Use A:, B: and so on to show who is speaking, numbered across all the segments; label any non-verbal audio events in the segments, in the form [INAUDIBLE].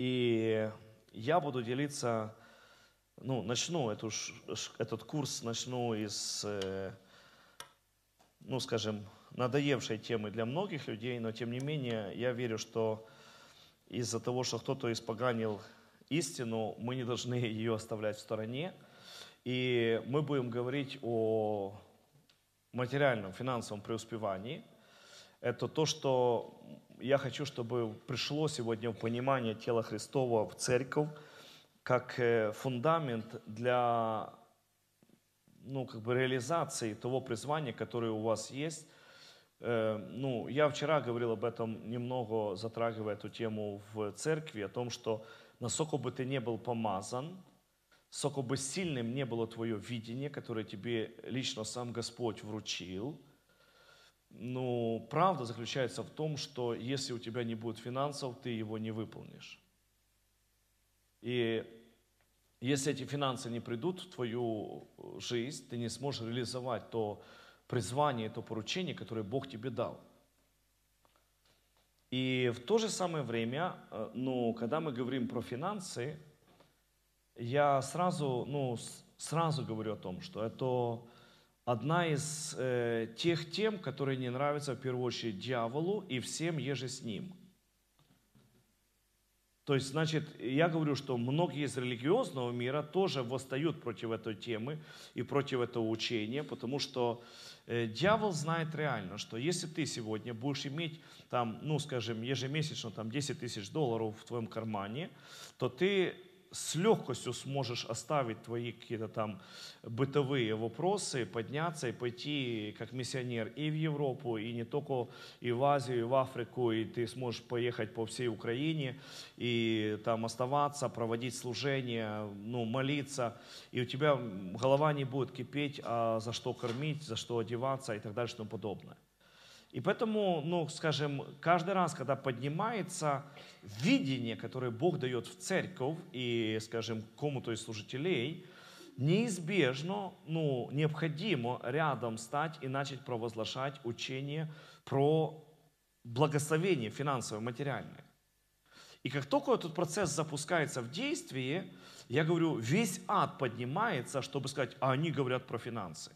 A: И я буду делиться, ну, начну эту, этот курс, начну из, э, ну, скажем, надоевшей темы для многих людей, но тем не менее я верю, что из-за того, что кто-то испоганил истину, мы не должны [LAUGHS] ее оставлять в стороне. И мы будем говорить о материальном, финансовом преуспевании. Это то, что я хочу, чтобы пришло сегодня в понимание тела Христова в церковь, как э, фундамент для ну, как бы реализации того призвания, которое у вас есть. Э, ну, я вчера говорил об этом немного, затрагивая эту тему в церкви, о том, что насколько бы ты не был помазан, сколько бы сильным не было твое видение, которое тебе лично сам Господь вручил, ну, правда заключается в том, что если у тебя не будет финансов, ты его не выполнишь. И если эти финансы не придут в твою жизнь, ты не сможешь реализовать то призвание, то поручение, которое Бог тебе дал. И в то же самое время, э, ну, когда мы говорим про финансы, я сразу, ну, сразу говорю о том, что это одна из э, тех тем, которые не нравятся в первую очередь дьяволу и всем еже с ним. То есть, значит, я говорю, что многие из религиозного мира тоже восстают против этой темы и против этого учения, потому что э, дьявол знает реально, что если ты сегодня будешь иметь там, ну, скажем, ежемесячно там 10 тысяч долларов в твоем кармане, то ты с легкостью сможешь оставить твои какие-то там бытовые вопросы, подняться и пойти как миссионер и в Европу, и не только и в Азию, и в Африку, и ты сможешь поехать по всей Украине и там оставаться, проводить служение, ну, молиться, и у тебя голова не будет кипеть, а за что кормить, за что одеваться и так далее, и тому подобное. И поэтому, ну, скажем, каждый раз, когда поднимается видение, которое Бог дает в церковь и, скажем, кому-то из служителей, неизбежно, ну, необходимо рядом стать и начать провозглашать учение про благословение финансовое, материальное. И как только этот процесс запускается в действие, я говорю, весь ад поднимается, чтобы сказать, а они говорят про финансы.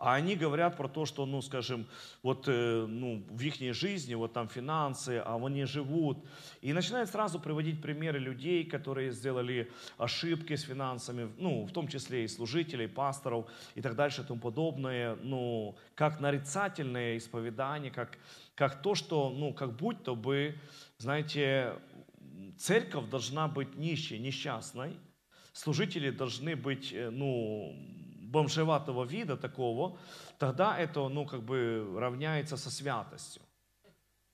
A: А они говорят про то, что, ну, скажем, вот э, ну, в их жизни, вот там финансы, а они живут. И начинают сразу приводить примеры людей, которые сделали ошибки с финансами, ну, в том числе и служителей, пасторов и так дальше и тому подобное, ну, как нарицательное исповедание, как, как то, что, ну, как будто бы, знаете, церковь должна быть нищей, несчастной, служители должны быть, э, ну, бомжеватого вида такого, тогда это, ну, как бы равняется со святостью.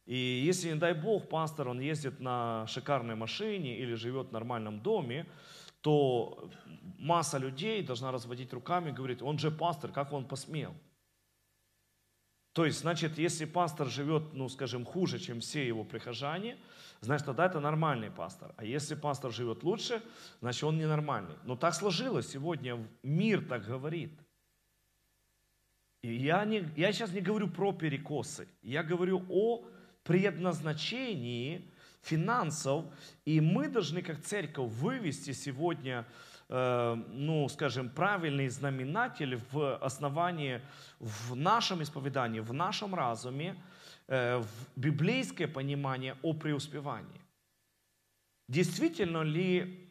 A: И если, не дай бог, пастор, он ездит на шикарной машине или живет в нормальном доме, то масса людей должна разводить руками и говорить, он же пастор, как он посмел? То есть, значит, если пастор живет, ну, скажем, хуже, чем все его прихожане, значит, тогда это нормальный пастор. А если пастор живет лучше, значит, он ненормальный. Но так сложилось сегодня, мир так говорит. И я, не, я сейчас не говорю про перекосы, я говорю о предназначении финансов, и мы должны как церковь вывести сегодня ну, скажем, правильный знаменатель в основании, в нашем исповедании, в нашем разуме, э, в библейское понимание о преуспевании. Действительно ли,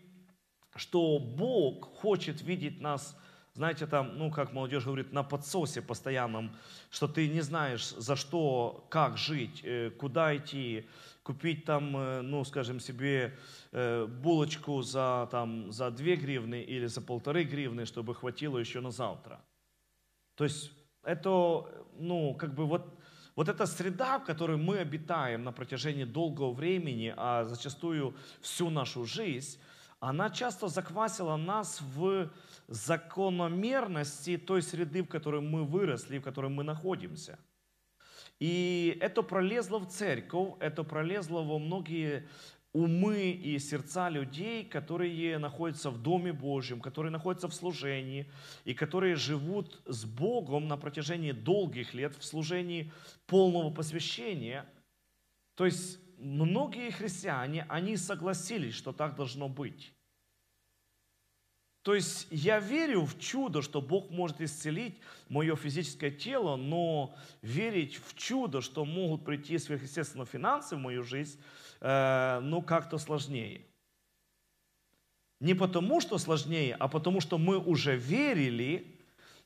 A: что Бог хочет видеть нас, знаете, там, ну, как молодежь говорит, на подсосе постоянном, что ты не знаешь, за что, как жить, э, куда идти, купить там, э, ну, скажем себе, э, булочку за, там, за 2 гривны или за полторы гривны, чтобы хватило еще на завтра. То есть это, ну, как бы вот, вот эта среда, в которой мы обитаем на протяжении долгого времени, а зачастую всю нашу жизнь, она часто заквасила нас в закономерности той среды, в которой мы выросли, в которой мы находимся – и это пролезло в церковь, это пролезло во многие умы и сердца людей, которые находятся в Доме Божьем, которые находятся в служении и которые живут с Богом на протяжении долгих лет в служении полного посвящения. То есть многие христиане, они согласились, что так должно быть. То есть я верю в чудо, что Бог может исцелить мое физическое тело, но верить в чудо, что могут прийти сверхъестественно финансы в мою жизнь, э, ну как-то сложнее. Не потому, что сложнее, а потому, что мы уже верили,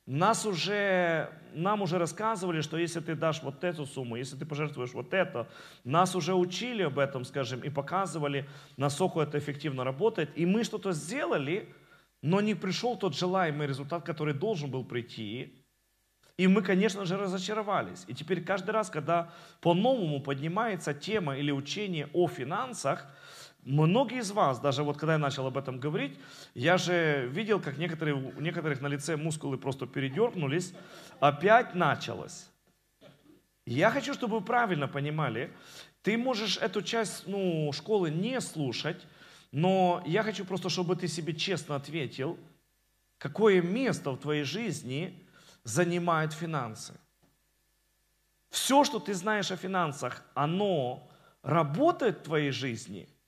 A: нас уже, нам уже рассказывали, что если ты дашь вот эту сумму, если ты пожертвуешь вот это, нас уже учили об этом, скажем, и показывали, насколько это эффективно работает. И мы что-то сделали, но не пришел тот желаемый результат, который должен был прийти. И мы, конечно же, разочаровались. И теперь каждый раз, когда по-новому поднимается тема или учение о финансах, Многие из вас, даже вот когда я начал об этом говорить, я же видел, как некоторые, у некоторых на лице мускулы просто передернулись, опять началось. Я хочу, чтобы вы правильно понимали, ты можешь эту часть ну, школы не слушать, но я хочу просто, чтобы ты себе честно ответил, какое место в твоей жизни занимают финансы. Все, что ты знаешь о финансах, оно работает в твоей жизни –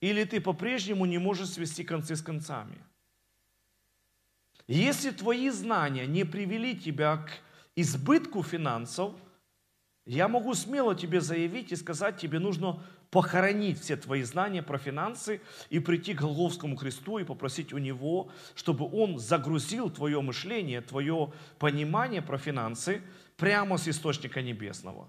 A: или ты по-прежнему не можешь свести концы с концами? Если твои знания не привели тебя к избытку финансов, я могу смело тебе заявить и сказать, тебе нужно похоронить все твои знания про финансы и прийти к Голговскому Христу и попросить у Него, чтобы Он загрузил твое мышление, твое понимание про финансы прямо с источника небесного.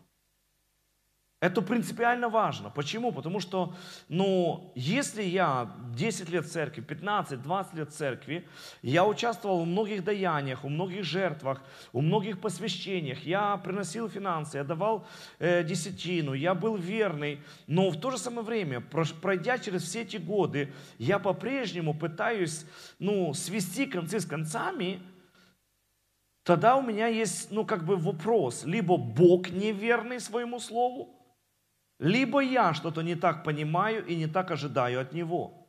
A: Это принципиально важно. Почему? Потому что, ну, если я 10 лет в церкви, 15, 20 лет в церкви, я участвовал в многих даяниях, у многих жертвах, у многих посвящениях, я приносил финансы, я давал э, десятину, я был верный, но в то же самое время, пройдя через все эти годы, я по-прежнему пытаюсь, ну, свести концы с концами, тогда у меня есть, ну, как бы вопрос, либо Бог неверный своему слову, либо я что-то не так понимаю и не так ожидаю от него.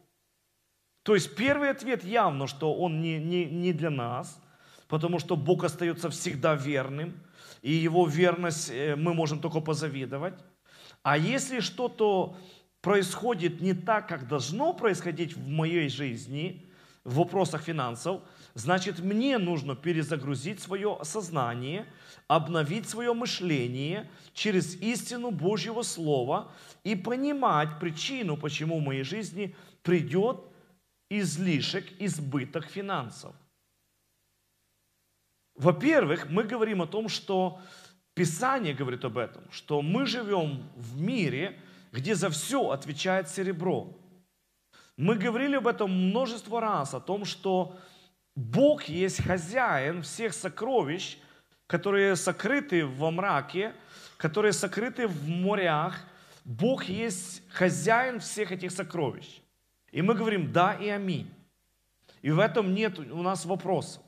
A: То есть первый ответ явно, что он не, не, не для нас, потому что Бог остается всегда верным, и его верность э, мы можем только позавидовать. А если что-то происходит не так, как должно происходить в моей жизни, в вопросах финансов, значит, мне нужно перезагрузить свое сознание, обновить свое мышление через истину Божьего Слова и понимать причину, почему в моей жизни придет излишек, избыток финансов. Во-первых, мы говорим о том, что Писание говорит об этом, что мы живем в мире, где за все отвечает серебро. Мы говорили об этом множество раз, о том, что Бог есть хозяин всех сокровищ, которые сокрыты во мраке, которые сокрыты в морях. Бог есть хозяин всех этих сокровищ. И мы говорим «да» и «аминь». И в этом нет у нас вопросов.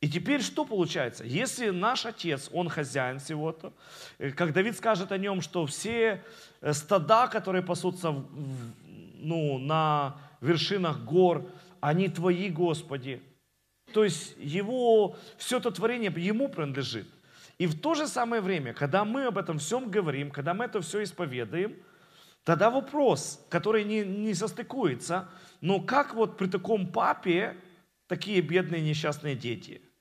A: И теперь что получается? Если наш отец, он хозяин всего-то, э, как Давид скажет о нем, что все э, стада, которые пасутся ну, на вершинах гор, они Твои, Господи. То есть Его, все это творение Ему принадлежит. И в то же самое время, когда мы об этом всем говорим, когда мы это все исповедуем, тогда вопрос, который не, не состыкуется, но как вот при таком папе такие бедные несчастные дети –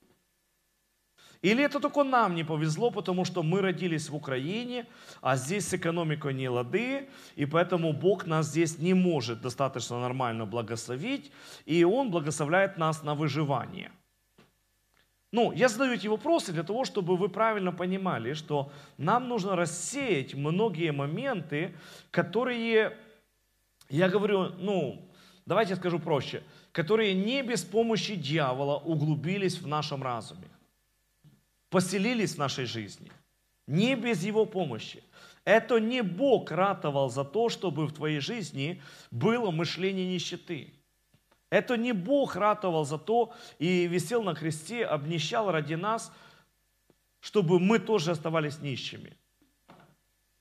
A: или это только нам не повезло, потому что мы родились в Украине, а здесь с экономикой не лады, и поэтому Бог нас здесь не может достаточно нормально благословить, и Он благословляет нас на выживание. Ну, я задаю эти вопросы для того, чтобы вы правильно понимали, что нам нужно рассеять многие моменты, которые, я говорю, ну, давайте скажу проще, которые не без помощи дьявола углубились в нашем разуме поселились в нашей жизни. Не без Его помощи. Это не Бог ратовал за то, чтобы в твоей жизни было мышление нищеты. Это не Бог ратовал за то и висел на кресте, обнищал ради нас, чтобы мы тоже оставались нищими.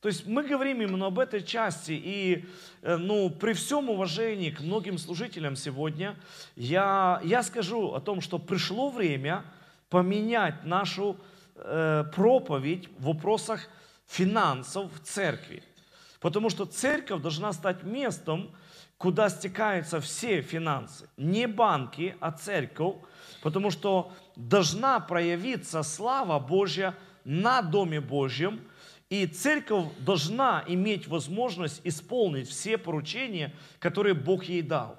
A: То есть мы говорим именно об этой части, и э, ну, при всем уважении к многим служителям сегодня, я, я скажу о том, что пришло время – поменять нашу э, проповедь в вопросах финансов в церкви. Потому что церковь должна стать местом, куда стекаются все финансы. Не банки, а церковь. Потому что должна проявиться слава Божья на Доме Божьем. И церковь должна иметь возможность исполнить все поручения, которые Бог ей дал.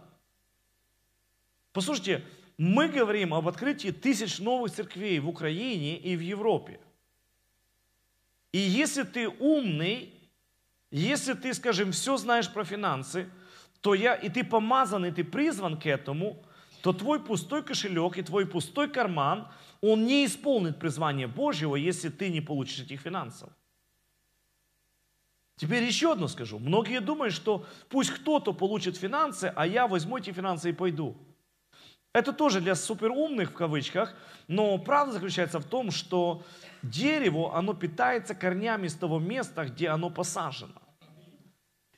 A: Послушайте, мы говорим об открытии тысяч новых церквей в Украине и в Европе. И если ты умный, если ты, скажем, все знаешь про финансы, то я, и ты помазан, и ты призван к этому, то твой пустой кошелек и твой пустой карман, он не исполнит призвание Божьего, если ты не получишь этих финансов. Теперь еще одно скажу. Многие думают, что пусть кто-то получит финансы, а я возьму эти финансы и пойду. Это тоже для суперумных в кавычках, но правда заключается в том, что дерево, оно питается корнями с того места, где оно посажено.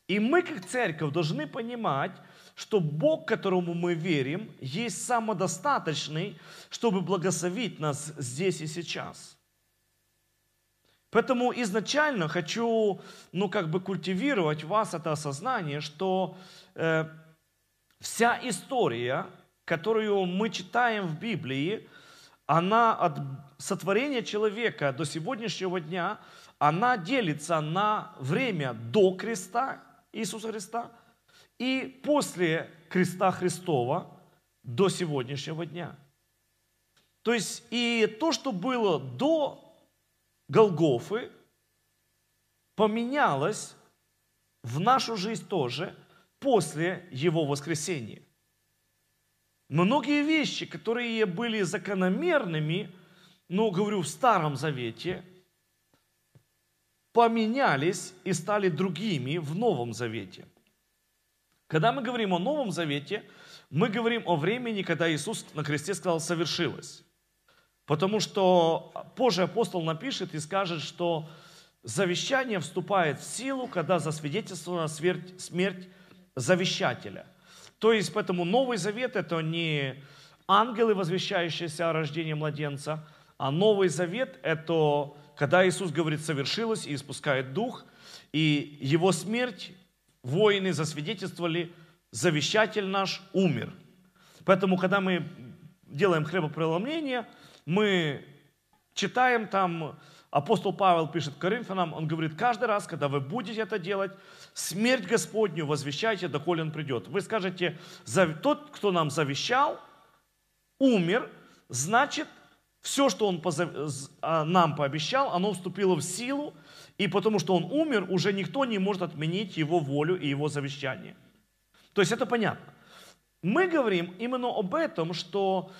A: И мы, как церковь, должны понимать, что Бог, которому мы верим, есть самодостаточный, чтобы благословить нас здесь и сейчас. Поэтому изначально хочу, ну, как бы культивировать в вас это осознание, что э, вся история которую мы читаем в Библии, она от сотворения человека до сегодняшнего дня, она делится на время до креста Иисуса Христа и после креста Христова до сегодняшнего дня. То есть и то, что было до Голгофы, поменялось в нашу жизнь тоже после Его воскресения. Многие вещи, которые были закономерными, ну, говорю, в Старом Завете, поменялись и стали другими в Новом Завете. Когда мы говорим о Новом Завете, мы говорим о времени, когда Иисус на кресте сказал «совершилось». Потому что позже апостол напишет и скажет, что завещание вступает в силу, когда засвидетельствована смерть, смерть завещателя. То есть, поэтому Новый Завет – это не ангелы, возвещающиеся о рождении младенца, а Новый Завет – это когда Иисус говорит «совершилось» и испускает Дух, и Его смерть воины засвидетельствовали, завещатель наш умер. Поэтому, когда мы делаем хлебопреломление, мы читаем там Апостол Павел пишет Коринфянам, он говорит, каждый раз, когда вы будете это делать, смерть Господню возвещайте, доколе Он придет. Вы скажете, тот, кто нам завещал, умер, значит, все, что Он а, нам пообещал, оно вступило в силу, и потому что Он умер, уже никто не может отменить Его волю и Его завещание. То есть это понятно. Мы говорим именно об этом, что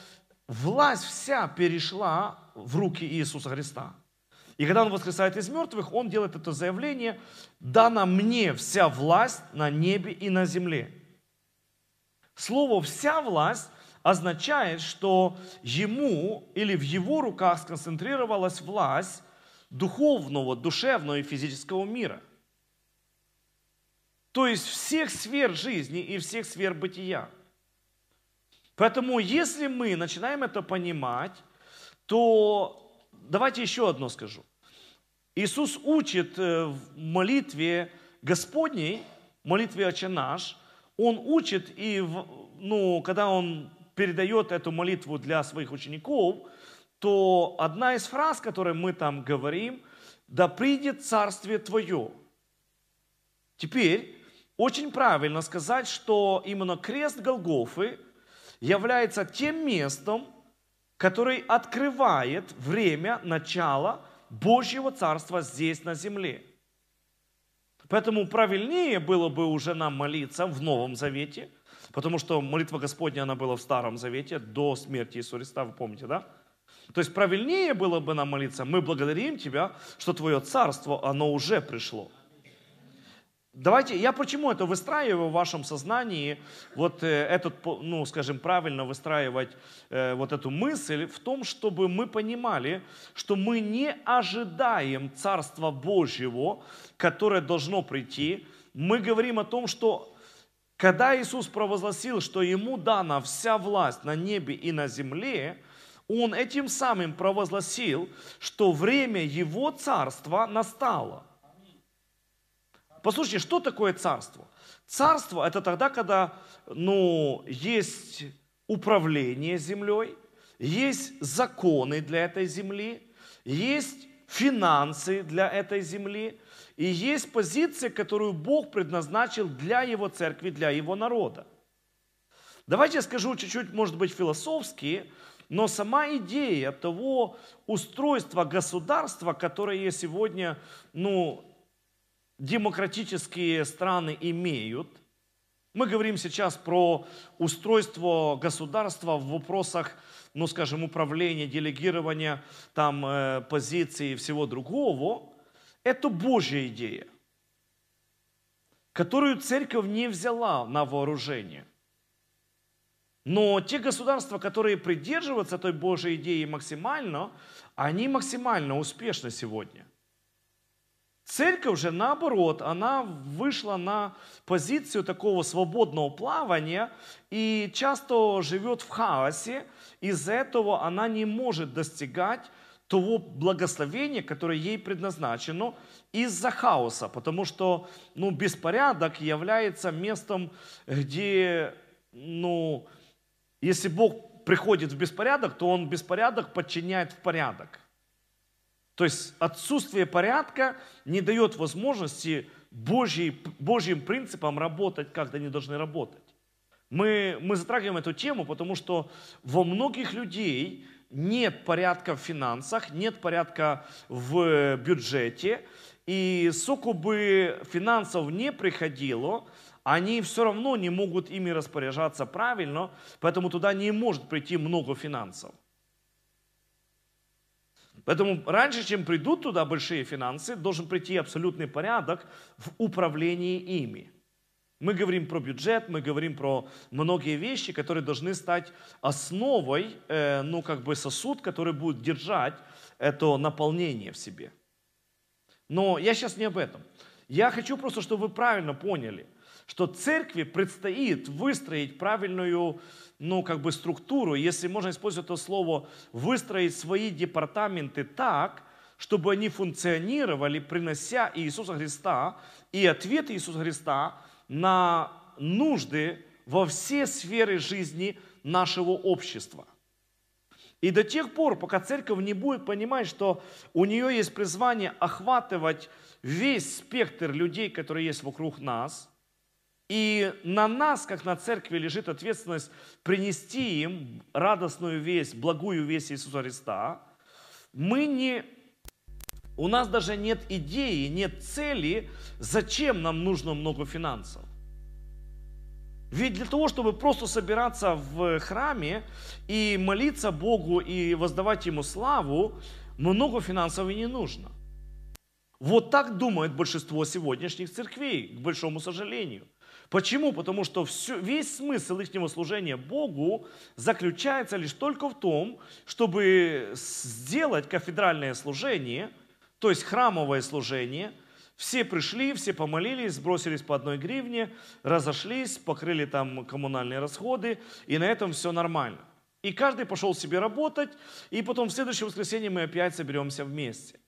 A: власть вся перешла в руки Иисуса Христа. И когда он воскресает из мертвых, он делает это заявление, дана мне вся власть на небе и на земле. Слово «вся власть» означает, что ему или в его руках сконцентрировалась власть духовного, душевного и физического мира. То есть всех сфер жизни и всех сфер бытия. Поэтому если мы начинаем это понимать, то давайте еще одно скажу. Иисус учит э, в молитве Господней, молитве «Отче наш», Он учит, и ну, когда Он передает эту молитву для своих учеников, то одна из фраз, которые мы там говорим, «Да придет Царствие Твое». Теперь очень правильно сказать, что именно крест Голгофы является тем местом, который открывает время начала Божьего Царства здесь на земле. Поэтому правильнее было бы уже нам молиться в Новом Завете, потому что молитва Господня, она была в Старом Завете до смерти Иисуса Христа, вы помните, да? То есть правильнее было бы нам молиться, мы благодарим Тебя, что Твое Царство, оно уже пришло. Давайте, я почему это выстраиваю в вашем сознании, вот э, этот, ну, скажем, правильно выстраивать э, вот эту мысль в том, чтобы мы понимали, что мы не ожидаем Царства Божьего, которое должно прийти. Мы говорим о том, что когда Иисус провозгласил, что Ему дана вся власть на небе и на земле, Он этим самым провозгласил, что время Его Царства настало – послушайте, что такое царство? Царство – это тогда, когда ну, есть управление землей, есть законы для этой земли, есть финансы для этой земли, и есть позиция, которую Бог предназначил для Его церкви, для Его народа. Давайте я скажу чуть-чуть, может быть, философски, но сама идея того устройства государства, которое сегодня ну, демократические страны имеют, мы говорим сейчас про устройство государства в вопросах, ну, скажем, управления, делегирования там э, позиций и всего другого. Это Божья идея, которую церковь не взяла на вооружение. Но те государства, которые придерживаются той Божьей идеи максимально, они максимально успешны сегодня. Церковь же, наоборот, она вышла на позицию такого свободного плавания и часто живет в хаосе. Из-за этого она не может достигать того благословения, которое ей предназначено из-за хаоса, потому что ну, беспорядок является местом, где ну, если Бог приходит в беспорядок, то Он беспорядок подчиняет в порядок. То есть отсутствие порядка не дает возможности Божьей, Божьим принципам работать, как они должны работать. Мы, мы затрагиваем эту тему, потому что во многих людей нет порядка в финансах, нет порядка в бюджете, и сколько бы финансов не приходило, они все равно не могут ими распоряжаться правильно, поэтому туда не может прийти много финансов. Поэтому раньше, чем придут туда большие финансы, должен прийти абсолютный порядок в управлении ими. Мы говорим про бюджет, мы говорим про многие вещи, которые должны стать основой, э, ну как бы сосуд, который будет держать это наполнение в себе. Но я сейчас не об этом. Я хочу просто, чтобы вы правильно поняли что церкви предстоит выстроить правильную ну, как бы структуру, если можно использовать это слово, выстроить свои департаменты так, чтобы они функционировали, принося Иисуса Христа и ответ Иисуса Христа на нужды во все сферы жизни нашего общества. И до тех пор, пока церковь не будет понимать, что у нее есть призвание охватывать весь спектр людей, которые есть вокруг нас – и на нас, как на церкви, лежит ответственность принести им радостную весть, благую весть Иисуса Христа. Мы не, у нас даже нет идеи, нет цели, зачем нам нужно много финансов. Ведь для того, чтобы просто собираться в храме и молиться Богу и воздавать Ему славу, много финансов и не нужно. Вот так думает большинство сегодняшних церквей, к большому сожалению. Почему? Потому что все, весь смысл их служения Богу заключается лишь только в том, чтобы сделать кафедральное служение, то есть храмовое служение. Все пришли, все помолились, сбросились по одной гривне, разошлись, покрыли там коммунальные расходы, и на этом все нормально. И каждый пошел себе работать, и потом в следующее воскресенье мы опять соберемся вместе.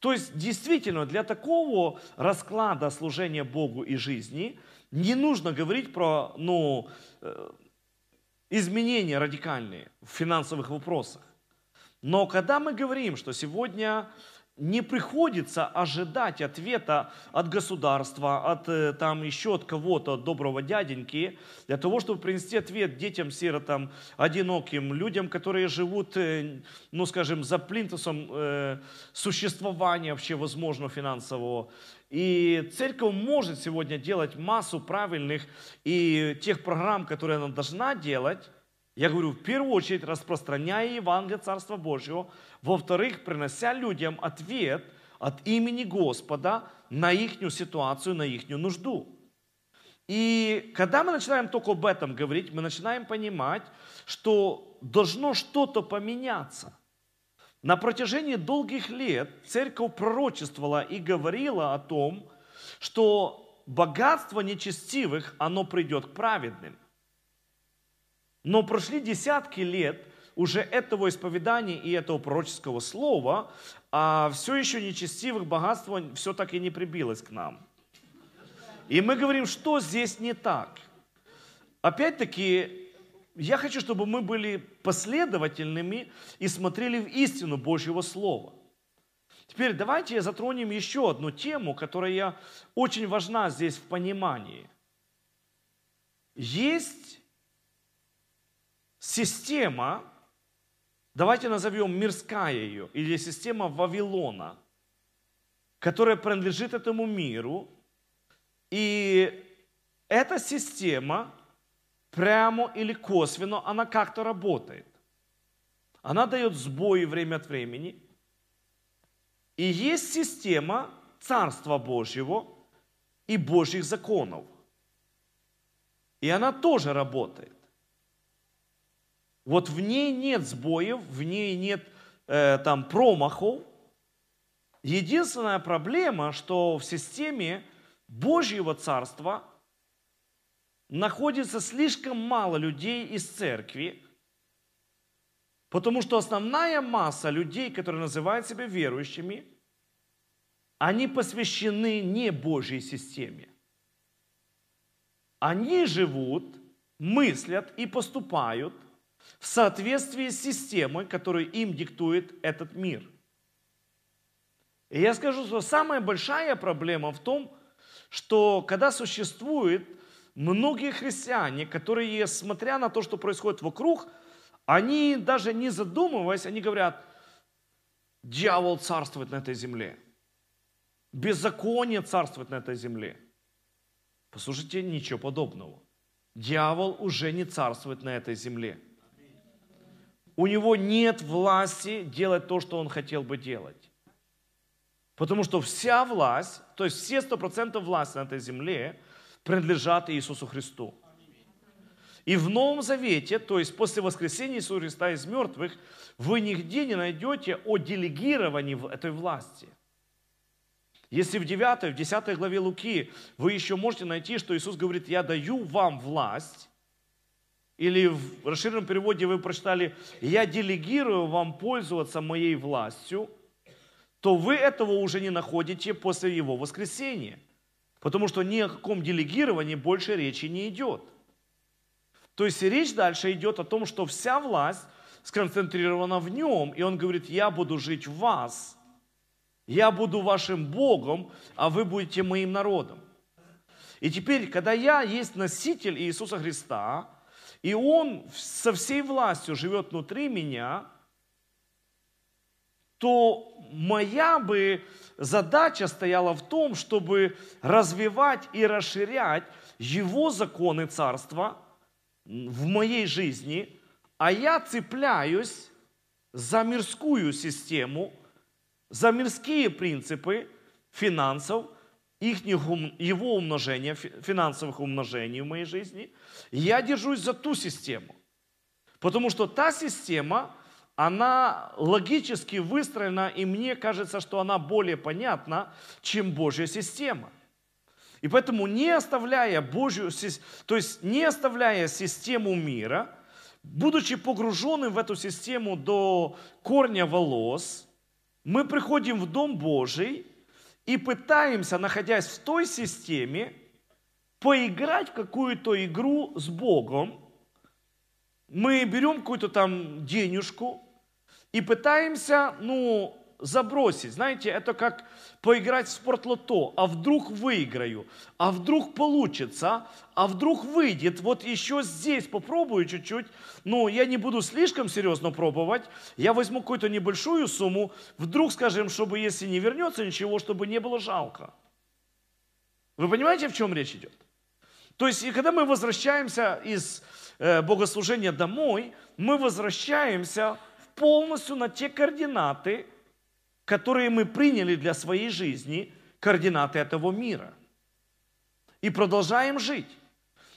A: То есть действительно для такого расклада служения Богу и жизни – не нужно говорить про ну, э, изменения радикальные в финансовых вопросах. Но когда мы говорим, что сегодня не приходится ожидать ответа от государства, от э, там еще от кого-то, от доброго дяденьки, для того, чтобы принести ответ детям, сиротам, одиноким, людям, которые живут, э, ну скажем, за плинтусом э, существования вообще возможно финансового. И церковь может сегодня делать массу правильных и тех программ, которые она должна делать, я говорю, в первую очередь распространяя Евангелие Царства Божьего, во-вторых, принося людям ответ от имени Господа на их ситуацию, на их нужду. И когда мы начинаем только об этом говорить, мы начинаем понимать, что должно что-то поменяться. На протяжении долгих лет церковь пророчествовала и говорила о том, что богатство нечестивых, оно придет к праведным – но прошли десятки лет уже этого исповедания и этого пророческого слова, а все еще нечестивых богатство все так и не прибилось к нам. И мы говорим, что здесь не так. Опять-таки, я хочу, чтобы мы были последовательными и смотрели в истину Божьего Слова. Теперь давайте затронем еще одну тему, которая очень важна здесь в понимании. Есть система, давайте назовем мирская ее, или система Вавилона, которая принадлежит этому миру. И эта система прямо или косвенно, она как-то работает. Она дает сбои время от времени. И есть система Царства Божьего и Божьих законов. И она тоже работает. Вот в ней нет сбоев, в ней нет э, там промахов. Единственная проблема, что в системе Божьего Царства находится слишком мало людей из церкви, потому что основная масса людей, которые называют себя верующими, они посвящены не Божьей системе. Они живут, мыслят и поступают в соответствии с системой, которую им диктует этот мир. И я скажу, что самая большая проблема в том, что когда существует многие христиане, которые, смотря на то, что происходит вокруг, они даже не задумываясь, они говорят, дьявол царствует на этой земле. Беззаконие царствует на этой земле. Послушайте, ничего подобного. Дьявол уже не царствует на этой земле. У него нет власти делать то, что он хотел бы делать. Потому что вся власть, то есть все сто процентов власти на этой земле принадлежат Иисусу Христу. И в Новом Завете, то есть после воскресения Иисуса Христа из мертвых, вы нигде не найдете о делегировании этой власти – если в 9, в 10 главе Луки вы еще можете найти, что Иисус говорит, я даю вам власть, или в расширенном переводе вы прочитали, я делегирую вам пользоваться моей властью, то вы этого уже не находите после его воскресения. Потому что ни о каком делегировании больше речи не идет. То есть речь дальше идет о том, что вся власть сконцентрирована в нем, и он говорит, я буду жить в вас – я буду вашим Богом, а вы будете моим народом. И теперь, когда я есть носитель Иисуса Христа, и Он со всей властью живет внутри меня, то моя бы задача стояла в том, чтобы развивать и расширять Его законы Царства в моей жизни, а я цепляюсь за мирскую систему, за мирские принципы финансов, их, его умножения, финансовых умножений в моей жизни, я держусь за ту систему. Потому что та система, она логически выстроена, и мне кажется, что она более понятна, чем Божья система. И поэтому не оставляя Божью, то есть не оставляя систему мира, будучи погруженным в эту систему до корня волос – мы приходим в Дом Божий и пытаемся, находясь в той системе, поиграть в какую-то игру с Богом. Мы берем какую-то там денежку и пытаемся, ну, забросить. Знаете, это как поиграть в спортлото, а вдруг выиграю, а вдруг получится, а вдруг выйдет, вот еще здесь попробую чуть-чуть, но я не буду слишком серьезно пробовать, я возьму какую-то небольшую сумму, вдруг, скажем, чтобы если не вернется ничего, чтобы не было жалко. Вы понимаете, в чем речь идет? То есть, и когда мы возвращаемся из э, богослужения домой, мы возвращаемся полностью на те координаты, которые мы приняли для своей жизни, координаты этого мира. И продолжаем жить.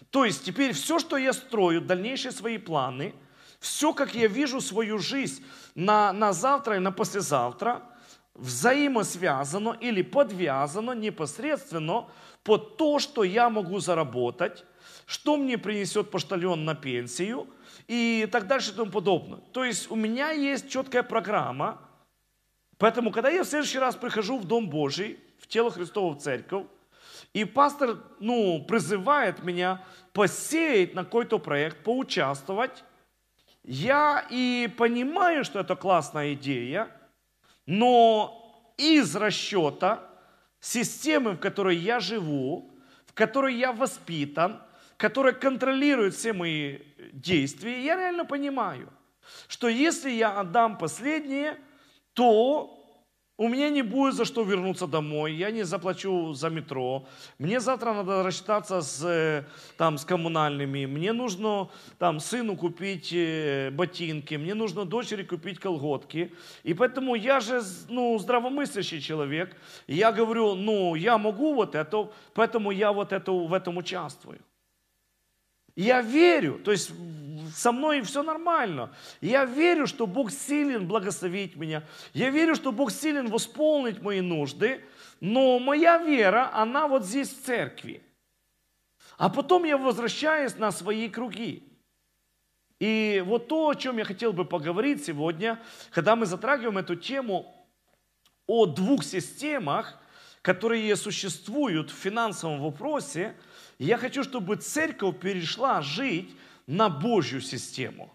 A: То есть теперь все, что я строю, дальнейшие свои планы, все, как я вижу свою жизнь на, на завтра и на послезавтра, взаимосвязано или подвязано непосредственно под то, что я могу заработать, что мне принесет поштальон на пенсию и так дальше и тому подобное. То есть у меня есть четкая программа – Поэтому, когда я в следующий раз прихожу в Дом Божий, в тело Христово, в церковь, И пастор, ну, призывает меня посеять на какой-то проект, поучаствовать. Я и понимаю, что это классная идея, но из расчета системы, в которой я живу, в которой я воспитан, которая контролирует все мои действия, я реально понимаю, что если я отдам последнее, то у меня не будет за что вернуться домой, я не заплачу за метро, мне завтра надо рассчитаться с, э, там, с коммунальными, мне нужно там, сыну купить э, ботинки, мне нужно дочери купить колготки. И поэтому я же ну, здравомыслящий человек, я говорю, ну я могу вот это, поэтому я вот это, в этом участвую. Я верю, то есть со мной все нормально. Я верю, что Бог силен благословить меня. Я верю, что Бог силен восполнить мои нужды. Но моя вера, она вот здесь в церкви. А потом я возвращаюсь на свои круги. И вот то, о чем я хотел бы поговорить сегодня, когда мы затрагиваем эту тему о двух системах, которые существуют в финансовом вопросе – я хочу, чтобы церковь перешла жить на Божью систему.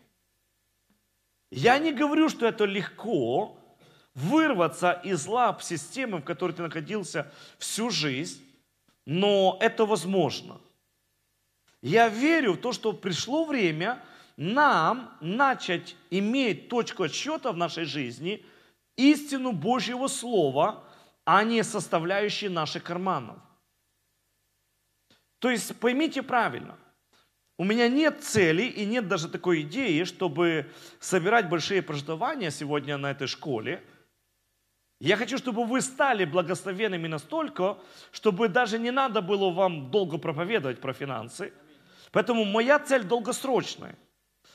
A: Я не говорю, что это легко вырваться из лап системы, в которой ты находился всю жизнь, но это возможно. Я верю в то, что пришло время нам начать иметь точку отсчета в нашей жизни, истину Божьего Слова, а не составляющие наших карманов. То есть поймите правильно, у меня нет цели и нет даже такой идеи, чтобы собирать большие прожитования сегодня на этой школе. Я хочу, чтобы вы стали благословенными настолько, чтобы даже не надо было вам долго проповедовать про финансы. Поэтому моя цель долгосрочная.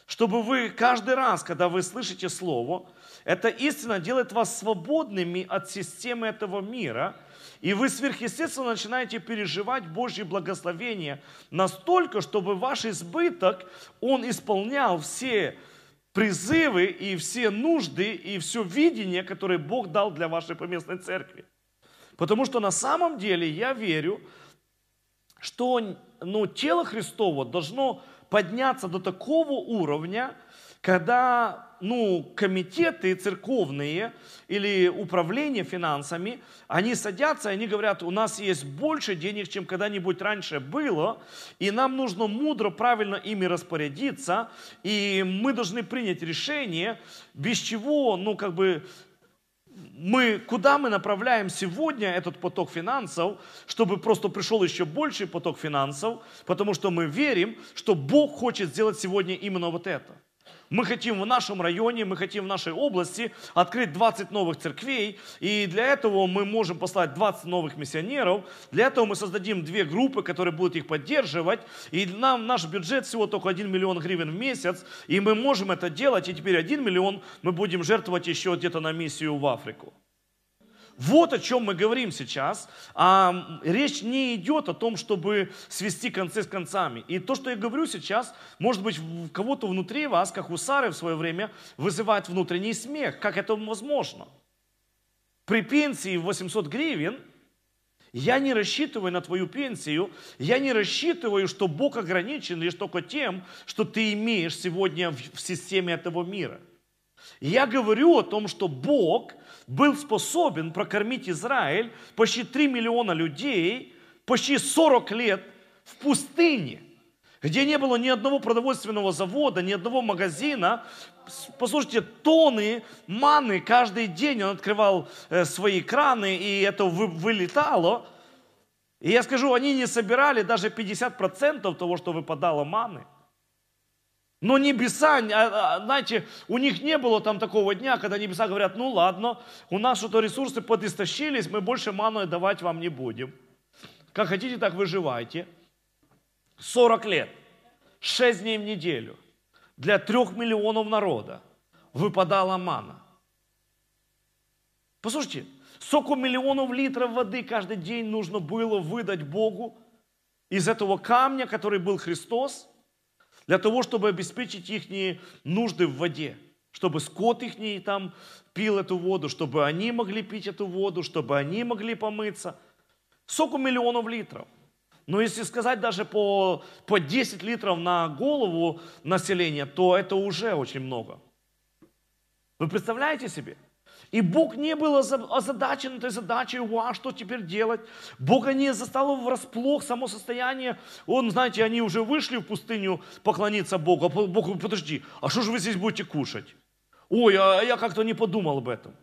A: Чтобы вы каждый раз, когда вы слышите Слово, эта истина делает вас свободными от системы этого мира – и вы сверхъестественно начинаете переживать Божье благословение настолько, чтобы ваш избыток, он исполнял все призывы и все нужды и все видение, которое Бог дал для вашей поместной церкви. Потому что на самом деле я верю, что ну, тело Христово должно подняться до такого уровня, когда ну, комитеты церковные или управление финансами, они садятся они говорят, у нас есть больше денег, чем когда-нибудь раньше было, и нам нужно мудро, правильно ими распорядиться, и мы должны принять решение, без чего, ну, как бы, мы, куда мы направляем сегодня этот поток финансов, чтобы просто пришел еще больший поток финансов, потому что мы верим, что Бог хочет сделать сегодня именно вот это. Мы хотим в нашем районе, мы хотим в нашей области открыть 20 новых церквей, и для этого мы можем послать 20 новых миссионеров. Для этого мы создадим две группы, которые будут их поддерживать, и нам наш бюджет всего только 1 миллион гривен в месяц, и мы можем это делать, и теперь 1 миллион мы будем жертвовать еще где-то на миссию в Африку. Вот о чем мы говорим сейчас. А, речь не идет о том, чтобы свести концы с концами. И то, что я говорю сейчас, может быть, кого-то внутри вас, как у Сары в свое время, вызывает внутренний смех. Как это возможно? При пенсии в 800 гривен я не рассчитываю на твою пенсию, я не рассчитываю, что Бог ограничен лишь только тем, что ты имеешь сегодня в системе этого мира. Я говорю о том, что Бог был способен прокормить Израиль, почти 3 миллиона людей, почти 40 лет в пустыне, где не было ни одного продовольственного завода, ни одного магазина. Послушайте, тонны маны каждый день он открывал э, свои краны, и это вылетало. И я скажу, они не собирали даже 50% того, что выпадало маны. Но небеса, а, а, знаете, у них не было там такого дня, когда небеса говорят, ну ладно, у нас что-то ресурсы подистощились, мы больше ману давать вам не будем. Как хотите, так выживайте. 40 лет, 6 дней в неделю для трех миллионов народа выпадала мана. Послушайте, сколько миллионов литров воды каждый день нужно было выдать Богу из этого камня, который был Христос – для того, чтобы обеспечить их нужды в воде, чтобы скот их там пил эту воду, чтобы они могли пить эту воду, чтобы они могли помыться. Сколько миллионов литров? Но если сказать даже по, по 10 литров на голову населения, то это уже очень много. Вы представляете себе? И Бог не был озадачен этой задачей, а что теперь делать? Бога не застало врасплох само состояние. Он, знаете, они уже вышли в пустыню поклониться Богу. А Бог говорит, подожди, а что же вы здесь будете кушать? Ой, а я как-то не подумал об этом.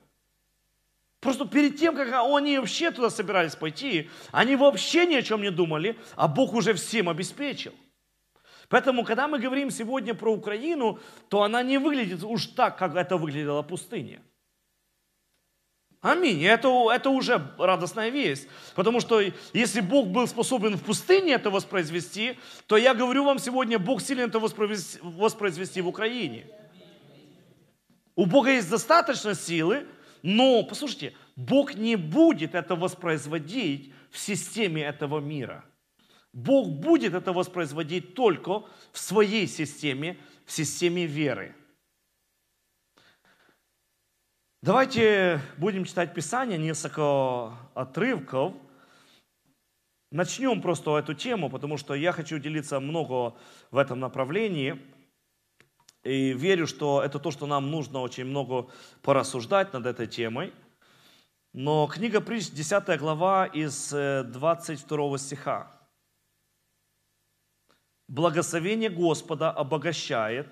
A: Просто перед тем, как они вообще туда собирались пойти, они вообще ни о чем не думали, а Бог уже всем обеспечил. Поэтому, когда мы говорим сегодня про Украину, то она не выглядит уж так, как это выглядела пустыня. Аминь. Это, это уже радостная весть. Потому что если Бог был способен в пустыне это воспроизвести, то я говорю вам сегодня, Бог силен это воспроизвести, воспроизвести в Украине. У Бога есть достаточно силы, но, послушайте, Бог не будет это воспроизводить в системе этого мира. Бог будет это воспроизводить только в своей системе, в системе веры. Давайте будем читать Писание, несколько отрывков. Начнем просто эту тему, потому что я хочу делиться много в этом направлении. И верю, что это то, что нам нужно очень много порассуждать над этой темой. Но книга Притч, 10 глава из 22 э, стиха. «Благословение Господа обогащает,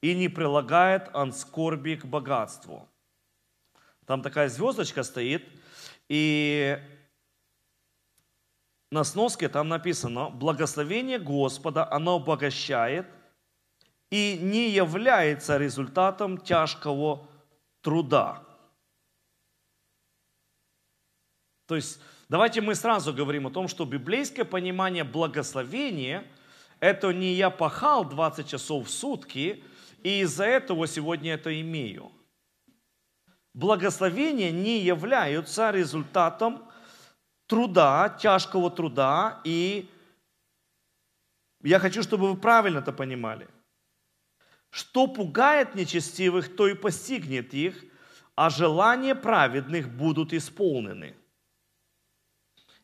A: и не прилагает он скорби к богатству. Там такая звездочка стоит, и на сноске там написано, благословение Господа, оно обогащает и не является результатом тяжкого труда. То есть давайте мы сразу говорим о том, что библейское понимание благословения – это не я пахал 20 часов в сутки – и из-за этого сегодня это имею. Благословения не являются результатом труда, тяжкого труда, и я хочу, чтобы вы правильно это понимали. Что пугает нечестивых, то и постигнет их, а желания праведных будут исполнены.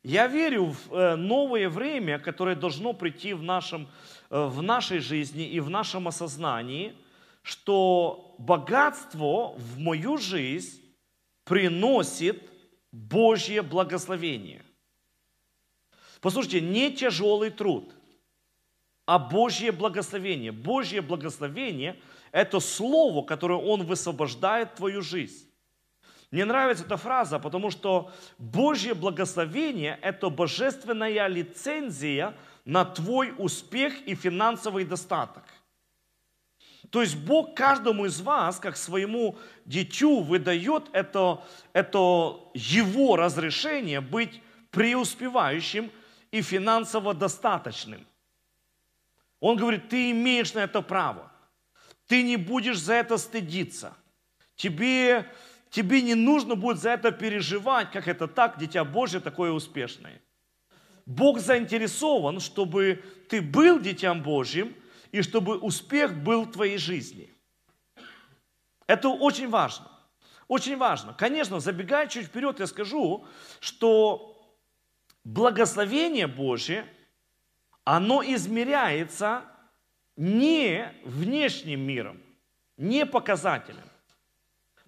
A: Я верю в э, новое время, которое должно прийти в, нашем, э, в нашей жизни и в нашем осознании – что богатство в мою жизнь приносит Божье благословение. Послушайте, не тяжелый труд, а Божье благословение. Божье благословение – это слово, которое Он высвобождает твою жизнь. Мне нравится эта фраза, потому что Божье благословение – это божественная лицензия на твой успех и финансовый достаток. То есть Бог каждому из вас, как своему дитю, выдает это, это его разрешение быть преуспевающим и финансово достаточным. Он говорит, ты имеешь на это право. Ты не будешь за это стыдиться. Тебе, тебе не нужно будет за это переживать, как это так, дитя Божье такое успешное. Бог заинтересован, чтобы ты был дитям Божьим – и чтобы успех был в твоей жизни. Это очень важно. Очень важно. Конечно, забегая чуть вперед, я скажу, что благословение Божье, оно измеряется не внешним миром, не показателем.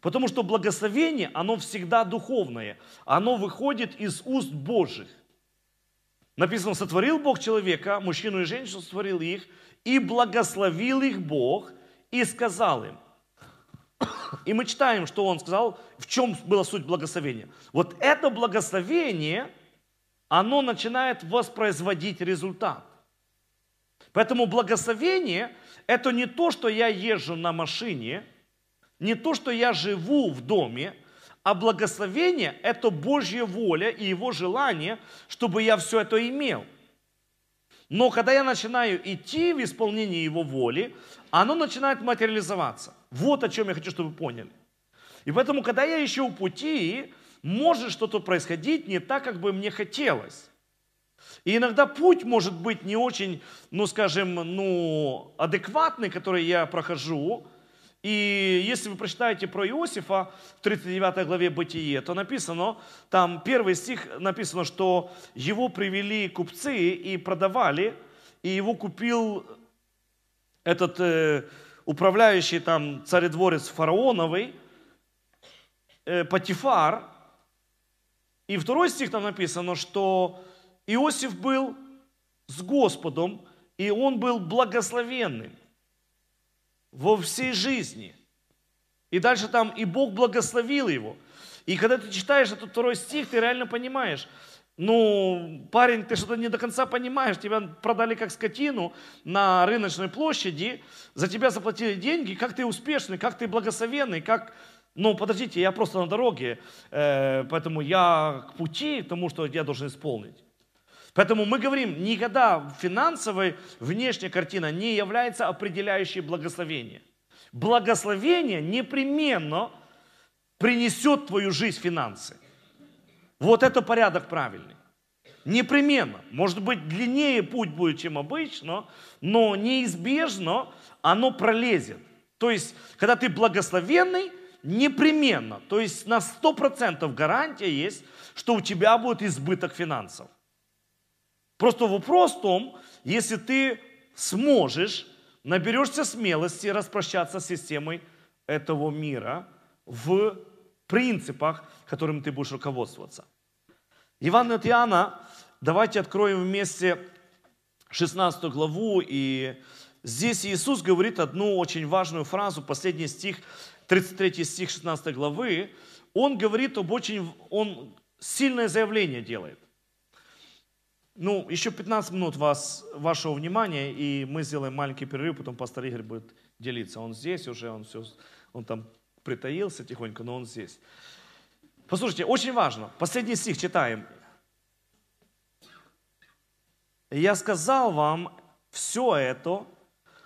A: Потому что благословение, оно всегда духовное. Оно выходит из уст Божьих. Написано, сотворил Бог человека, мужчину и женщину сотворил их, и благословил их Бог и сказал им. И мы читаем, что он сказал, в чем была суть благословения. Вот это благословение, оно начинает воспроизводить результат. Поэтому благословение – это не то, что я езжу на машине, не то, что я живу в доме, а благословение – это Божья воля и Его желание, чтобы я все это имел – но когда я начинаю идти в исполнении Его воли, оно начинает материализоваться. Вот о чем я хочу, чтобы вы поняли. И поэтому, когда я ищу пути, может что-то происходить не так, как бы мне хотелось. И иногда путь может быть не очень, ну скажем, ну, адекватный, который я прохожу, И если вы прочитаете про Иосифа в 39 главе Бытие, то написано, там первый стих написано, что его привели купцы и продавали, и его купил этот э, управляющий там царедворец фараоновый, э, Патифар. И второй стих там написано, что Иосиф был с Господом, и он был благословенным во всей жизни. И дальше там, и Бог благословил его. И когда ты читаешь этот второй стих, ты реально понимаешь, ну, парень, ты что-то не до конца понимаешь, тебя продали как скотину на рыночной площади, за тебя заплатили деньги, как ты успешный, как ты благословенный, как... Ну, подождите, я просто на дороге, э, поэтому я к пути, к тому, что я должен исполнить. Поэтому мы говорим, никогда финансовая внешняя картина не является определяющей благословение. Благословение непременно принесет в твою жизнь финансы. Вот это порядок правильный. Непременно. Может быть, длиннее путь будет, чем обычно, но неизбежно оно пролезет. То есть, когда ты благословенный, непременно, то есть на 100% гарантия есть, что у тебя будет избыток финансов. Просто вопрос в том, если ты сможешь, наберешься смелости распрощаться с системой этого мира в принципах, которым ты будешь руководствоваться. Иван от Иоанна, давайте откроем вместе 16 главу, и здесь Иисус говорит одну очень важную фразу, последний стих, 33 стих 16 главы, он говорит об очень, он сильное заявление делает. Ну, еще 15 минут вас, вашего внимания, и мы сделаем маленький перерыв, потом пастор Игорь будет делиться. Он здесь уже, он, все, он там притаился тихонько, но он здесь. Послушайте, очень важно. Последний стих читаем. «Я сказал вам все это,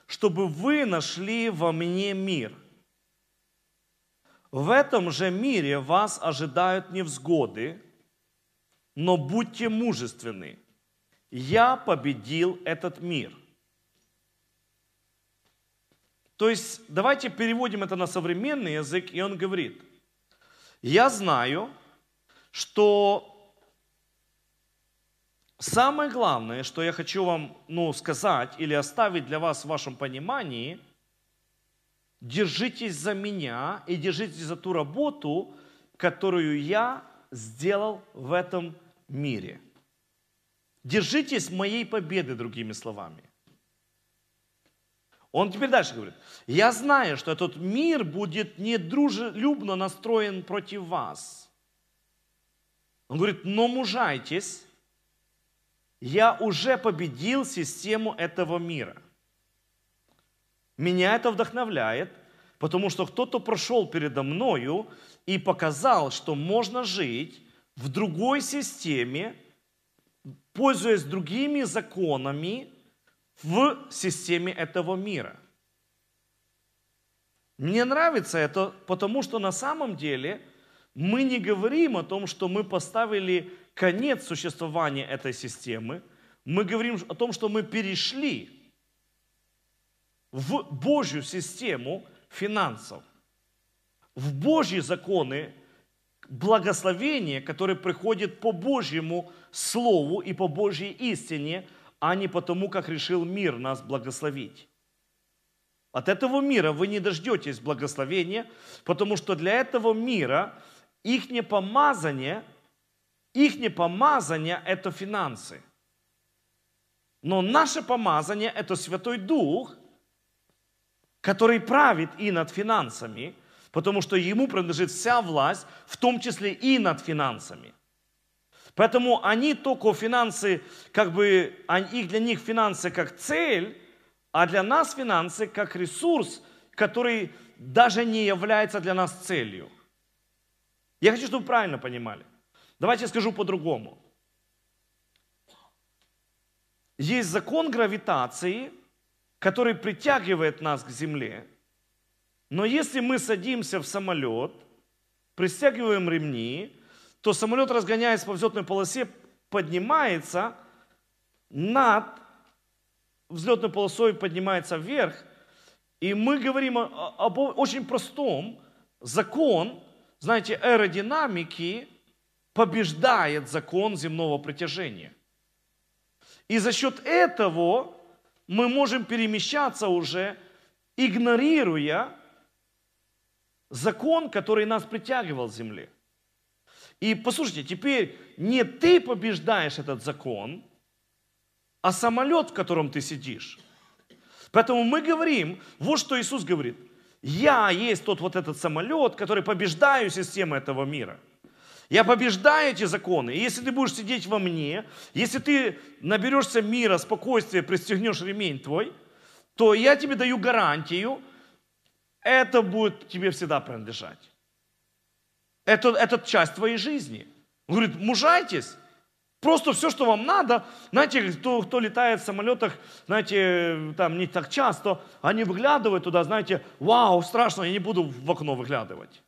A: чтобы вы нашли во мне мир. В этом же мире вас ожидают невзгоды, но будьте мужественны я победил этот мир. То есть давайте переводим это на современный язык, и он говорит, я знаю, что самое главное, что я хочу вам ну, сказать или оставить для вас в вашем понимании, держитесь за меня и держитесь за ту работу, которую я сделал в этом мире – Держитесь моей победы, другими словами. Он теперь дальше говорит, я знаю, что этот мир будет недружелюбно настроен против вас. Он говорит, но мужайтесь, я уже победил систему этого мира. Меня это вдохновляет, потому что кто-то прошел передо мною и показал, что можно жить в другой системе, пользуясь другими законами в системе этого мира. Мне нравится это, потому что на самом деле мы не говорим о том, что мы поставили конец существования этой системы. Мы говорим о том, что мы перешли в Божью систему финансов, в Божьи законы благословения, которые приходят по Божьему Слову и по Божьей истине, а не потому, как решил мир нас благословить. От этого мира вы не дождетесь благословения, потому что для этого мира их помазание, их помазание – это финансы. Но наше помазание – это Святой Дух, который правит и над финансами, потому что ему принадлежит вся власть, в том числе и над финансами. Поэтому они только финансы, как бы, их для них финансы как цель, а для нас финансы как ресурс, который даже не является для нас целью. Я хочу, чтобы вы правильно понимали. Давайте я скажу по-другому. Есть закон гравитации, который притягивает нас к Земле. Но если мы садимся в самолет, пристегиваем ремни, то самолет, разгоняясь по взлетной полосе, поднимается над взлетной полосой, поднимается вверх, И мы говорим об очень простом. Закон, знаете, аэродинамики побеждает закон земного притяжения. И за счет этого мы можем перемещаться уже, игнорируя закон, который нас притягивал к земле. И послушайте, теперь не ты побеждаешь этот закон, а самолет, в котором ты сидишь. Поэтому мы говорим, вот что Иисус говорит. Я есть тот вот этот самолет, который побеждаю систему этого мира. Я побеждаю эти законы. И если ты будешь сидеть во мне, если ты наберешься мира, спокойствия, пристегнешь ремень твой, то я тебе даю гарантию, это будет тебе всегда принадлежать. Это, это часть твоей жизни. Он говорит, мужайтесь, Просто все, что вам надо, знаете, кто, кто летает в самолетах, знаете, там не так часто, они выглядывают туда, знаете, вау, страшно, я не буду в окно выглядывать.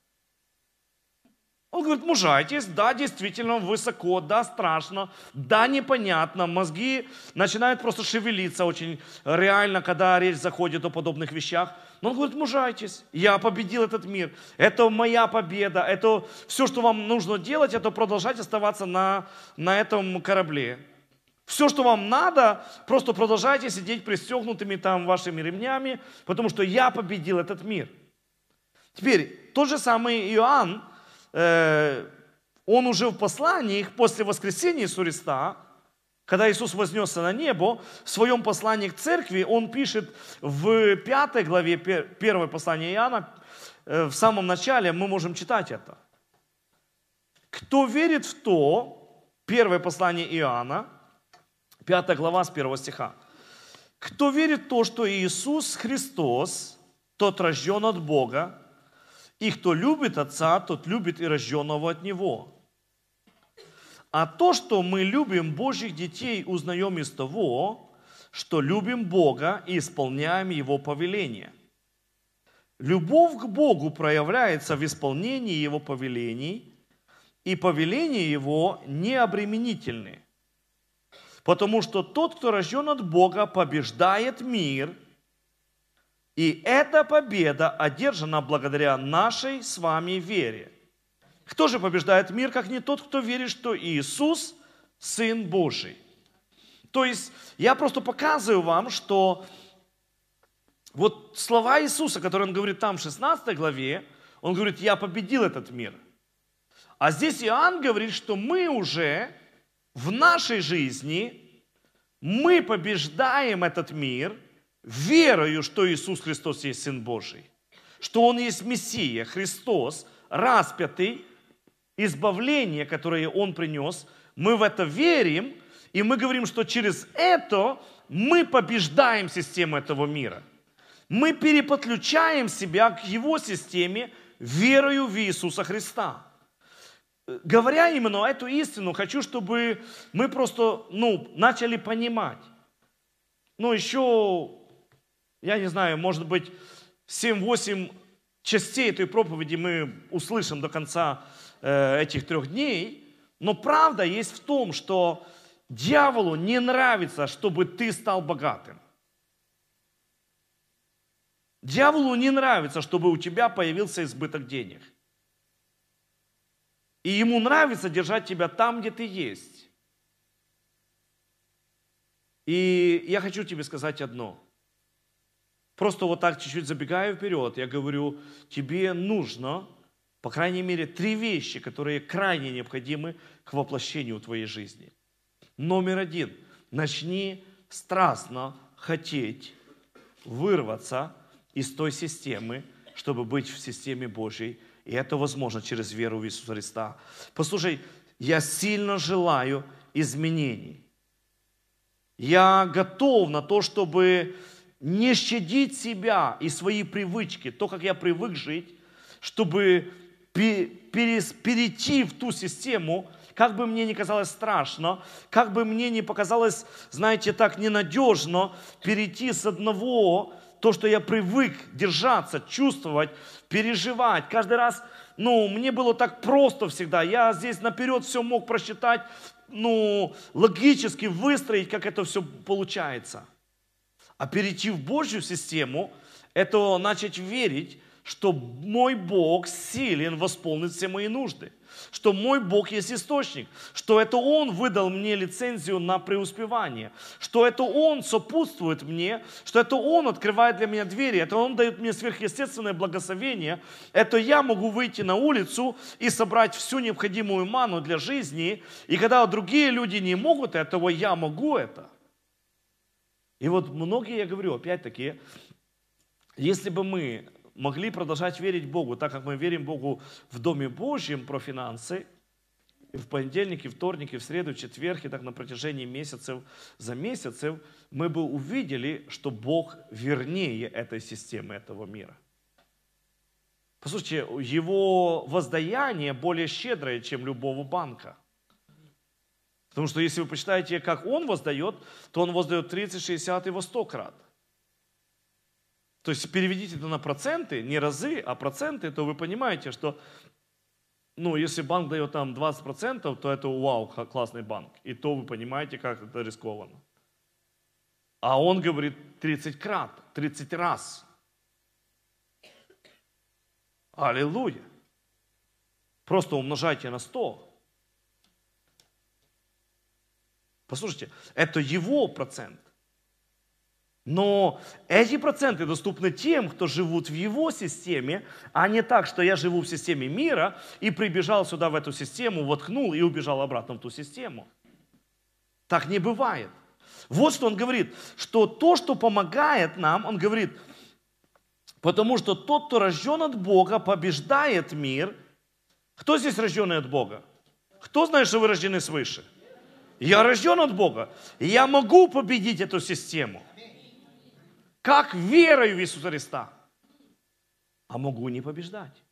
A: Он говорит, мужайтесь, да, действительно высоко, да, страшно, да, непонятно, мозги начинают просто шевелиться очень реально, когда речь заходит о подобных вещах. Но он говорит, мужайтесь, я победил этот мир, это моя победа, это все, что вам нужно делать, это продолжать оставаться на, на этом корабле. Все, что вам надо, просто продолжайте сидеть пристегнутыми там вашими ремнями, потому что я победил этот мир. Теперь, тот же самый Иоанн, Э, он уже в посланиях после воскресения Иисуса Христа, когда Иисус вознесся на небо, в своем послании к церкви, он пишет в пятой главе первого послания Иоанна, э, в самом начале мы можем читать это. Кто верит в то, первое послание Иоанна, пятая глава с первого стиха, кто верит в то, что Иисус Христос, тот рожден от Бога, и кто любит Отца, тот любит и рожденного от Него. А то, что мы любим Божьих детей, узнаем из того, что любим Бога и исполняем Его повеления. Любовь к Богу проявляется в исполнении Его повелений, и повеления Его не обременительны. Потому что тот, кто рожден от Бога, побеждает мир – и эта победа одержана благодаря нашей с вами вере. Кто же побеждает мир, как не тот, кто верит, что Иисус – Сын Божий? То есть я просто показываю вам, что вот слова Иисуса, которые он говорит там в 16 главе, он говорит, я победил этот мир. А здесь Иоанн говорит, что мы уже в нашей жизни, мы побеждаем этот мир – верою, что Иисус Христос есть Сын Божий, что Он есть Мессия, Христос, распятый, избавление, которое Он принес, мы в это верим, и мы говорим, что через это мы побеждаем систему этого мира. Мы переподключаем себя к Его системе верою в Иисуса Христа. Говоря именно эту истину, хочу, чтобы мы просто ну, начали понимать. Ну, еще я не знаю, может быть, 7-8 частей этой проповеди мы услышим до конца этих трех дней. Но правда есть в том, что дьяволу не нравится, чтобы ты стал богатым. Дьяволу не нравится, чтобы у тебя появился избыток денег. И ему нравится держать тебя там, где ты есть. И я хочу тебе сказать одно – Просто вот так чуть-чуть забегаю вперед, я говорю, тебе нужно, по крайней мере, три вещи, которые крайне необходимы к воплощению твоей жизни. Номер один. Начни страстно хотеть вырваться из той системы, чтобы быть в системе Божьей. И это возможно через веру в Иисуса Христа. Послушай, я сильно желаю изменений. Я готов на то, чтобы не щадить себя и свои привычки, то, как я привык жить, чтобы перейти в ту систему, как бы мне не казалось страшно, как бы мне не показалось, знаете, так ненадежно, перейти с одного, то, что я привык держаться, чувствовать, переживать. Каждый раз, ну, мне было так просто всегда. Я здесь наперед все мог просчитать, ну, логически выстроить, как это все получается. А перейти в Божью систему, это начать верить, что мой Бог силен восполнить все мои нужды, что мой Бог есть источник, что это Он выдал мне лицензию на преуспевание, что это Он сопутствует мне, что это Он открывает для меня двери, это Он дает мне сверхъестественное благословение, это я могу выйти на улицу и собрать всю необходимую ману для жизни, и когда другие люди не могут этого, я могу это. И вот многие, я говорю, опять-таки, если бы мы могли продолжать верить Богу, так как мы верим Богу в Доме Божьем про финансы, и в понедельник, и вторник, и в среду, и в четверг, и так на протяжении месяцев за месяцев, мы бы увидели, что Бог вернее этой системы, этого мира. Послушайте, его воздаяние более щедрое, чем любого банка. Потому что если вы почитаете, как он воздает, то он воздает 30, 60 и во 100 крат. То есть переведите это на проценты, не разы, а проценты, то вы понимаете, что ну, если банк дает там 20%, то это вау, классный банк. И то вы понимаете, как это рискованно. А он говорит 30 крат, 30 раз. Аллилуйя. Просто умножайте на 100. Послушайте, это его процент. Но эти проценты доступны тем, кто живут в его системе, а не так, что я живу в системе мира и прибежал сюда в эту систему, воткнул и убежал обратно в ту систему. Так не бывает. Вот что он говорит, что то, что помогает нам, он говорит, потому что тот, кто рожден от Бога, побеждает мир. Кто здесь рожденный от Бога? Кто знает, что вы рождены свыше? Я рожден от Бога. Я могу победить эту систему. Как верою в Иисуса Христа. А могу не побеждать.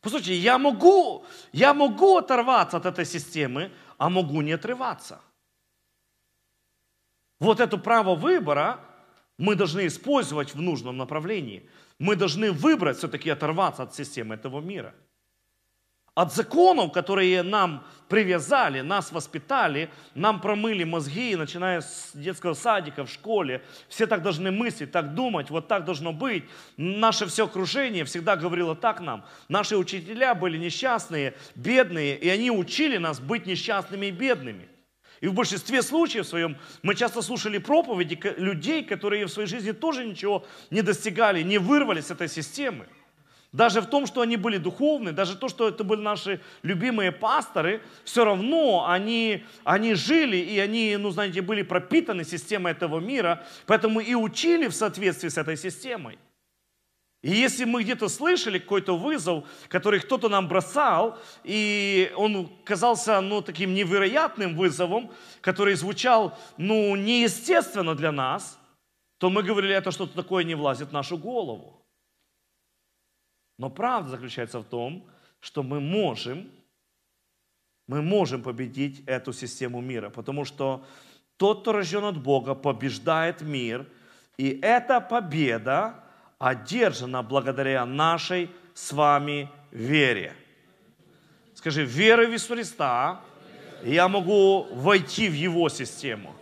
A: Послушайте, я могу, я могу оторваться от этой системы, а могу не отрываться. Вот это право выбора мы должны использовать в нужном направлении. Мы должны выбрать все-таки оторваться от системы этого мира – от законов, которые нам привязали, нас воспитали, нам промыли мозги, начиная с детского садика, в школе. Все так должны мыслить, так думать, вот так должно быть. Наше все окружение всегда говорило так нам. Наши учителя были несчастные, бедные, и они учили нас быть несчастными и бедными. И в большинстве случаев своем мы часто слушали проповеди людей, которые в своей жизни тоже ничего не достигали, не вырвались с этой системы. Даже в том, что они были духовны, даже то, что это были наши любимые пасторы, все равно они, они жили, и они, ну, знаете, были пропитаны системой этого мира, поэтому и учили в соответствии с этой системой. И если мы где-то слышали какой-то вызов, который кто-то нам бросал, и он казался ну, таким невероятным вызовом, который звучал ну, неестественно для нас, то мы говорили, это что-то такое не влазит в нашу голову. Но правда заключается в том, что мы можем, мы можем победить эту систему мира, потому что тот, кто рожден от Бога, побеждает мир, и эта победа одержана благодаря нашей с вами вере. Скажи, верой в Иисуса Христа я могу войти в Его систему.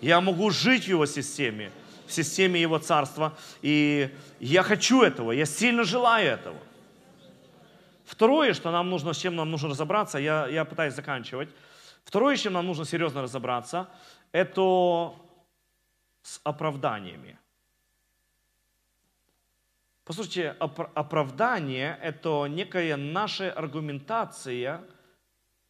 A: Я могу жить в Его системе – системе Его Царства. И я хочу этого, я сильно желаю этого. Второе, что нам нужно, с чем нам нужно разобраться, я, я пытаюсь заканчивать. Второе, с чем нам нужно серьезно разобраться, это с оправданиями. Послушайте, оправдание – это некая наша аргументация,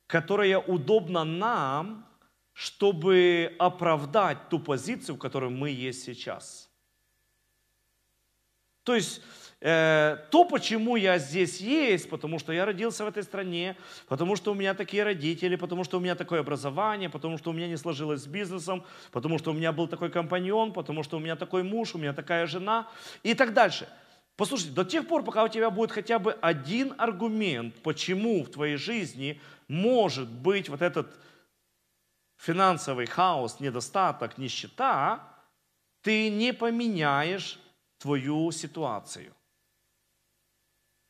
A: которая удобна нам чтобы оправдать ту позицию, в которой мы есть сейчас. То есть э, то, почему я здесь есть, потому что я родился в этой стране, потому что у меня такие родители, потому что у меня такое образование, потому что у меня не сложилось с бизнесом, потому что у меня был такой компаньон, потому что у меня такой муж, у меня такая жена и так дальше. Послушайте, до тех пор, пока у тебя будет хотя бы один аргумент, почему в твоей жизни может быть вот этот финансовый хаос, недостаток, нищета, ты не поменяешь твою ситуацию.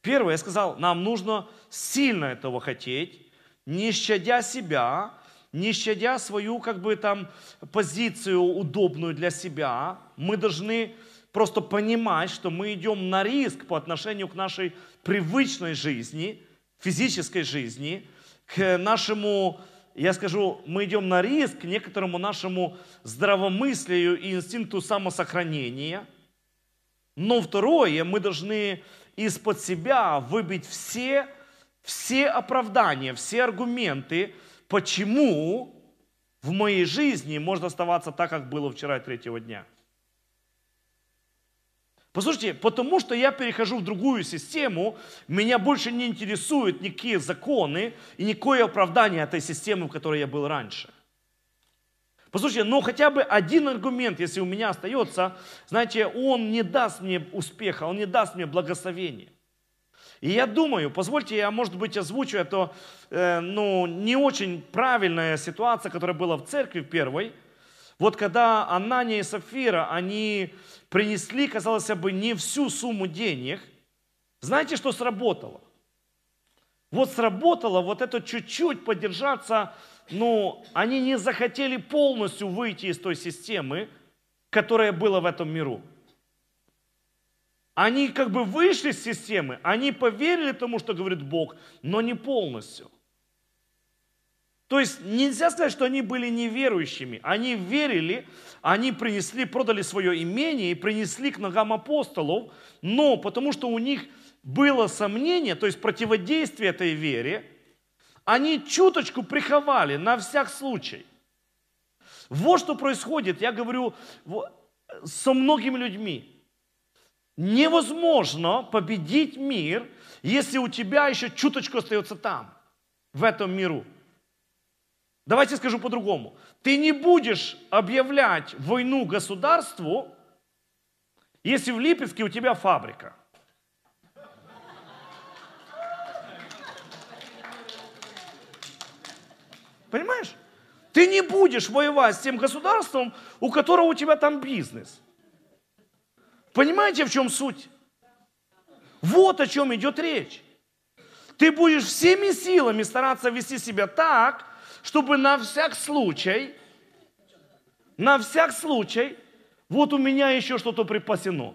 A: Первое, я сказал, нам нужно сильно этого хотеть, не щадя себя, не щадя свою как бы там позицию удобную для себя, мы должны просто понимать, что мы идем на риск по отношению к нашей привычной жизни, физической жизни, к нашему, я скажу, мы идем на риск некоторому нашему здравомыслию и инстинкту самосохранения. Но второе, мы должны из-под себя выбить все, все оправдания, все аргументы, почему в моей жизни можно оставаться так, как было вчера третьего дня. Послушайте, потому что я перехожу в другую систему, меня больше не интересуют никакие законы и никакое оправдание этой системы, в которой я был раньше. Послушайте, но хотя бы один аргумент, если у меня остается, знаете, он не даст мне успеха, он не даст мне благословения. И я думаю, позвольте, я, может быть, озвучу это, э, ну, не очень правильная ситуация, которая была в церкви первой. Вот когда Анания и Сафира, они принесли, казалось бы, не всю сумму денег, знаете, что сработало? Вот сработало вот это чуть-чуть поддержаться, но они не захотели полностью выйти из той системы, которая была в этом миру. Они как бы вышли из системы, они поверили тому, что говорит Бог, но не полностью. То есть нельзя сказать, что они были неверующими. Они верили, они принесли, продали свое имение и принесли к ногам апостолов, но потому что у них было сомнение, то есть противодействие этой вере, они чуточку приховали на всяк случай. Вот что происходит, я говорю, со многими людьми. Невозможно победить мир, если у тебя еще чуточку остается там, в этом миру. Давайте скажу по-другому. Ты не будешь объявлять войну государству, если в Липецке у тебя фабрика. Понимаешь? Ты не будешь воевать с тем государством, у которого у тебя там бизнес. Понимаете, в чем суть? Вот о чем идет речь. Ты будешь всеми силами стараться вести себя так, чтобы на всяк случай, на всяк случай, вот у меня еще что-то припасено.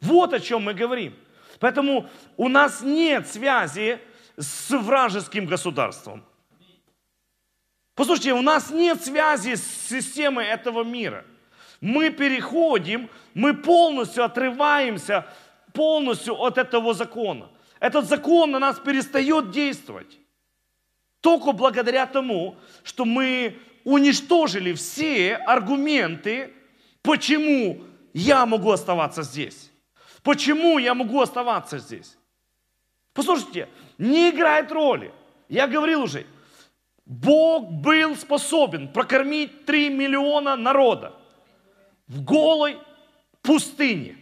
A: Вот о чем мы говорим. Поэтому у нас нет связи с вражеским государством. Послушайте, у нас нет связи с системой этого мира. Мы переходим, мы полностью отрываемся полностью от этого закона. Этот закон на нас перестает действовать. Только благодаря тому, что мы уничтожили все аргументы, почему я могу оставаться здесь. Почему я могу оставаться здесь? Послушайте, не играет роли. Я говорил уже, Бог был способен прокормить 3 миллиона народа в голой пустыне.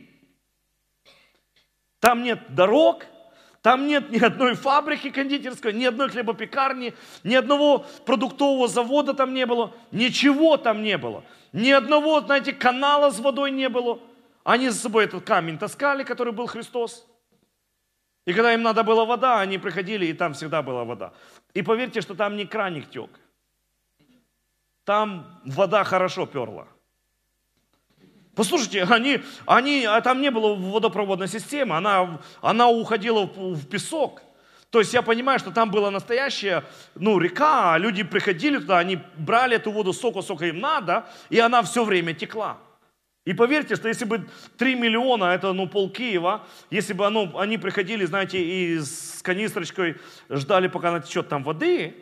A: Там нет дорог, там нет ни одной фабрики кондитерской, ни одной хлебопекарни, ни одного продуктового завода там не было, ничего там не было. Ни одного, знаете, канала с водой не было. Они за собой этот камень таскали, который был Христос. И когда им надо была вода, они приходили, и там всегда была вода. И поверьте, что там не краник тек. Там вода хорошо перла. Послушайте, они, они, а там не было водопроводной системы, она, она уходила в, в песок. То есть я понимаю, что там была настоящая ну, река, а люди приходили туда, они брали эту воду сока, сколько им надо, и она все время текла. И поверьте, что если бы 3 миллиона, это ну пол Киева, если бы оно, они приходили, знаете, и с канистрочкой ждали, пока натечет там воды,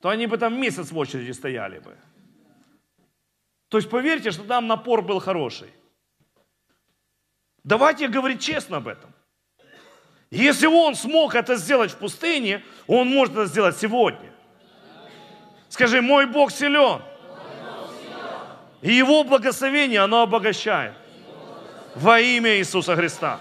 A: то они бы там месяц в очереди стояли бы. То есть поверьте, что там напор был хороший. Давайте говорить честно об этом. Если он смог это сделать в пустыне, он может это сделать сегодня. Скажи, мой Бог силен. И его благословение, оно обогащает. Во имя Иисуса Христа.